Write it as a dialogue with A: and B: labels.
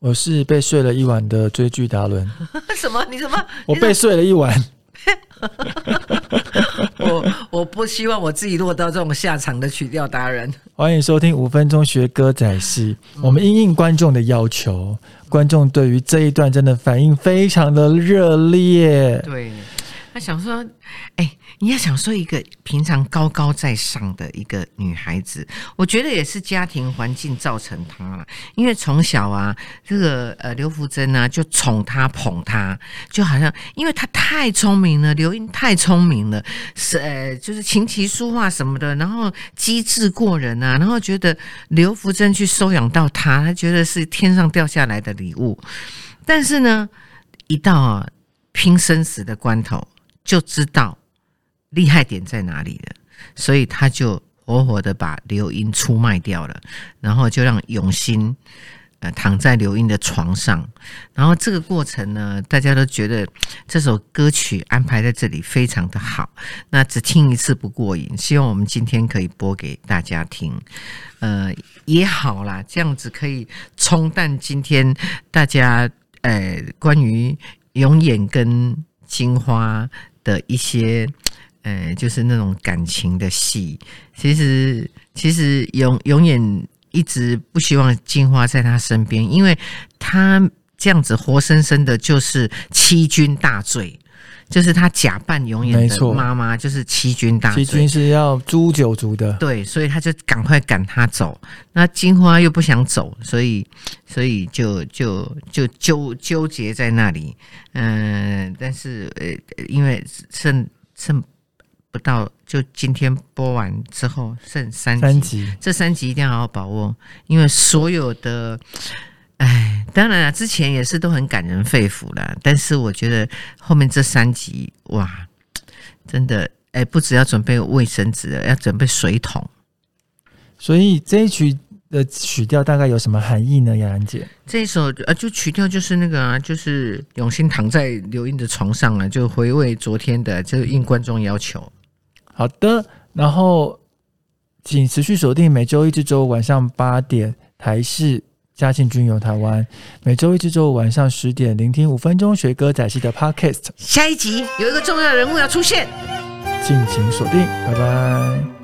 A: 我是被睡了一晚的追剧达伦，
B: 什么？你什么？
A: 我被睡了一晚。
B: 我我不希望我自己落到这种下场的曲调达人。
A: 欢迎收听五分钟学歌仔戏。我们应应观众的要求，观众对于这一段真的反应非常的热烈。
B: 对。他想说：“哎，你要想说一个平常高高在上的一个女孩子，我觉得也是家庭环境造成她了。因为从小啊，这个呃刘福珍呢就宠她捧她，就好像因为她太聪明了，刘英太聪明了，是呃就是琴棋书画什么的，然后机智过人啊，然后觉得刘福珍去收养到她，她觉得是天上掉下来的礼物。但是呢，一到啊拼生死的关头。”就知道厉害点在哪里了，所以他就活活的把刘英出卖掉了，然后就让永兴呃躺在刘英的床上，然后这个过程呢，大家都觉得这首歌曲安排在这里非常的好，那只听一次不过瘾，希望我们今天可以播给大家听，呃也好啦，这样子可以冲淡今天大家呃关于永远跟金花。的一些，呃，就是那种感情的戏，其实其实永永远一直不希望金花在他身边，因为他这样子活生生的就是欺君大罪，就是他假扮永远的妈妈，就是欺君大罪。
A: 欺君是要诛九族的，
B: 对，所以他就赶快赶他走。那金花又不想走，所以所以就就就纠纠结在那里。嗯，但是呃，因为剩剩不到，就今天播完之后剩三集，这三集一定要好好把握，因为所有的，哎，当然了，之前也是都很感人肺腑了，但是我觉得后面这三集哇，真的，哎，不只要准备卫生纸要准备水桶，
A: 所以这一曲。的曲调大概有什么含义呢？雅兰姐，
B: 这一首呃，就曲调就是那个啊，就是永兴躺在刘英的床上啊，就回味昨天的，就应观众要求。
A: 好的，然后请持续锁定每周一至周五晚上八点台视嘉庆君游台湾，每周一至周五晚上十点聆听五分钟学歌仔戏的 Podcast。
B: 下一集有一个重要人物要出现，
A: 敬请锁定，拜拜。